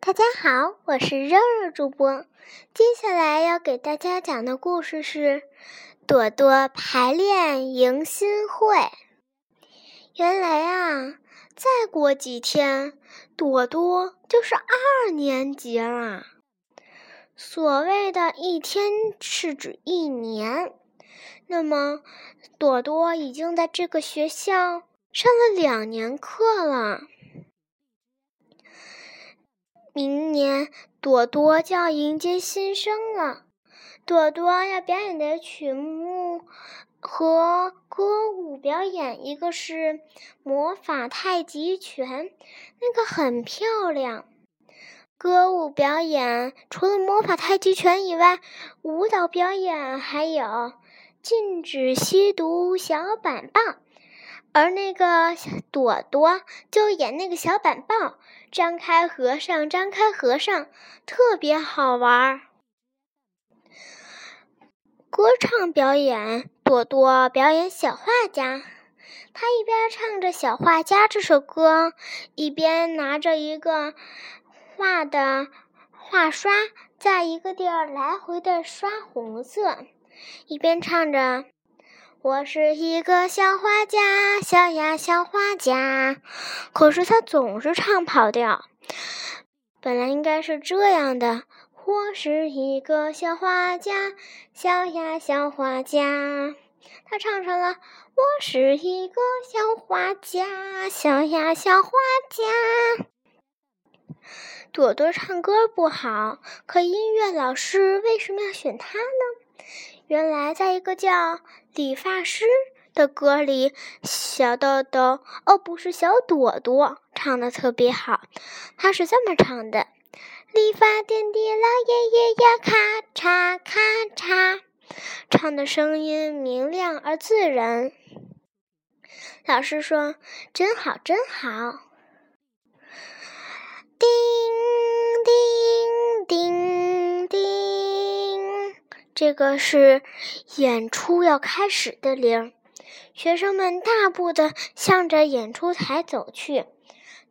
大家好，我是肉肉主播。接下来要给大家讲的故事是《朵朵排练迎新会》。原来啊，再过几天，朵朵就是二年级了。所谓的一天是指一年，那么朵朵已经在这个学校上了两年课了。明年朵朵就要迎接新生了，朵朵要表演的曲目和歌舞表演，一个是魔法太极拳，那个很漂亮。歌舞表演除了魔法太极拳以外，舞蹈表演还有禁止吸毒小板棒。而那个朵朵就演那个小板报，张开合上，张开合上，特别好玩儿。歌唱表演，朵朵表演小画家，她一边唱着《小画家》这首歌，一边拿着一个画的画刷，在一个地儿来回的刷红色，一边唱着。我是一个小画家，小呀小画家。可是他总是唱跑调，本来应该是这样的：我是一个小画家，小呀小画家。他唱成了：我是一个小画家，小呀小画家。朵朵唱歌不好，可音乐老师为什么要选他呢？原来，在一个叫《理发师》的歌里，小豆豆哦，不是小朵朵，唱的特别好。他是这么唱的：“理发店的老爷爷呀，咔嚓咔嚓。”唱的声音明亮而自然。老师说：“真好，真好。”这个是演出要开始的铃，学生们大步的向着演出台走去。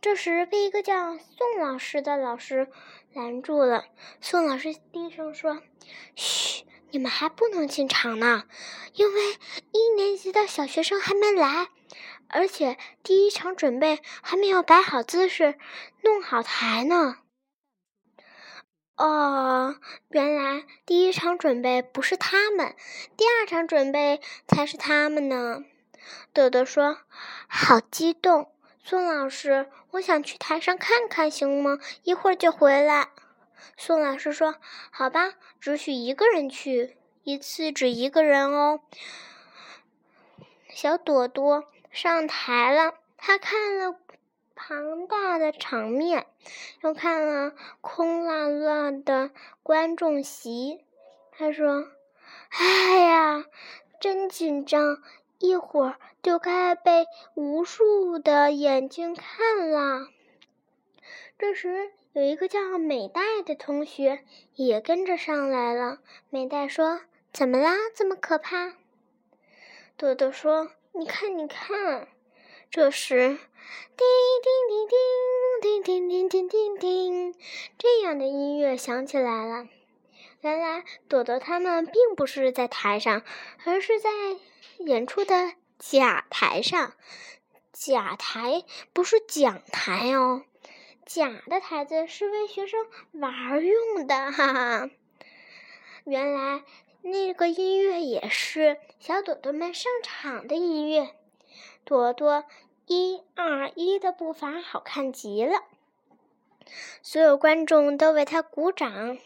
这时，被一个叫宋老师的老师拦住了。宋老师低声说：“嘘，你们还不能进场呢，因为一年级的小学生还没来，而且第一场准备还没有摆好姿势，弄好台呢。”哦，原来第一场准备不是他们，第二场准备才是他们呢。朵朵说：“好激动，宋老师，我想去台上看看，行吗？一会儿就回来。”宋老师说：“好吧，只许一个人去，一次只一个人哦。”小朵朵上台了，他看了。庞大的场面，又看了空落落的观众席。他说：“哎呀，真紧张！一会儿就该被无数的眼睛看了。”这时，有一个叫美代的同学也跟着上来了。美代说：“怎么啦？这么可怕？”朵朵说：“你看，你看。”这时，叮叮叮叮叮叮叮叮叮叮，这样的音乐响起来了。原来朵朵他们并不是在台上，而是在演出的假台上。假台不是讲台哦，假的台子是为学生玩用的，哈哈。原来那个音乐也是小朵朵们上场的音乐。朵朵一二一的步伐好看极了，所有观众都为他鼓掌。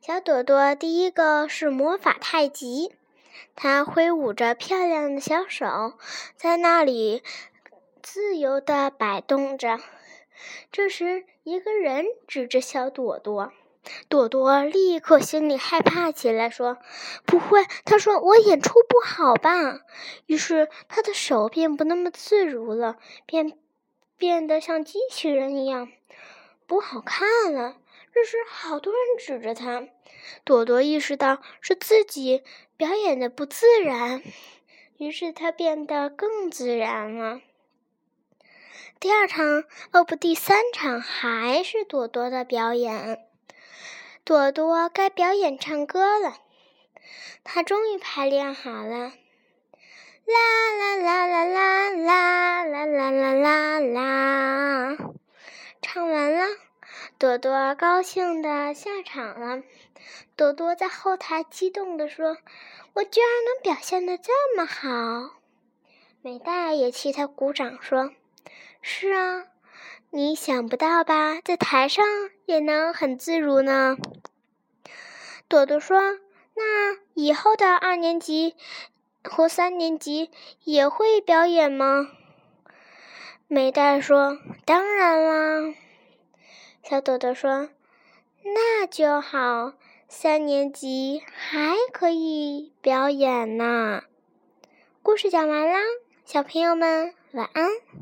小朵朵第一个是魔法太极，她挥舞着漂亮的小手，在那里自由地摆动着。这时，一个人指着小朵朵。朵朵立刻心里害怕起来，说：“不会。”他说：“我演出不好吧？”于是他的手变不那么自如了，变变得像机器人一样，不好看了。这时，好多人指着他，朵朵意识到是自己表演的不自然，于是他变得更自然了。第二场，哦不，第三场还是朵朵的表演。朵朵该表演唱歌了，她终于排练好了。啦啦啦啦啦啦啦啦啦啦啦！唱完了，朵朵高兴的下场了。朵朵在后台激动的说：“我居然能表现的这么好！”美代也替她鼓掌说：“是啊，你想不到吧，在台上也能很自如呢。”朵朵说：“那以后的二年级。”或三年级也会表演吗？美代说：“当然啦。”小朵朵说：“那就好，三年级还可以表演呢。”故事讲完啦，小朋友们晚安。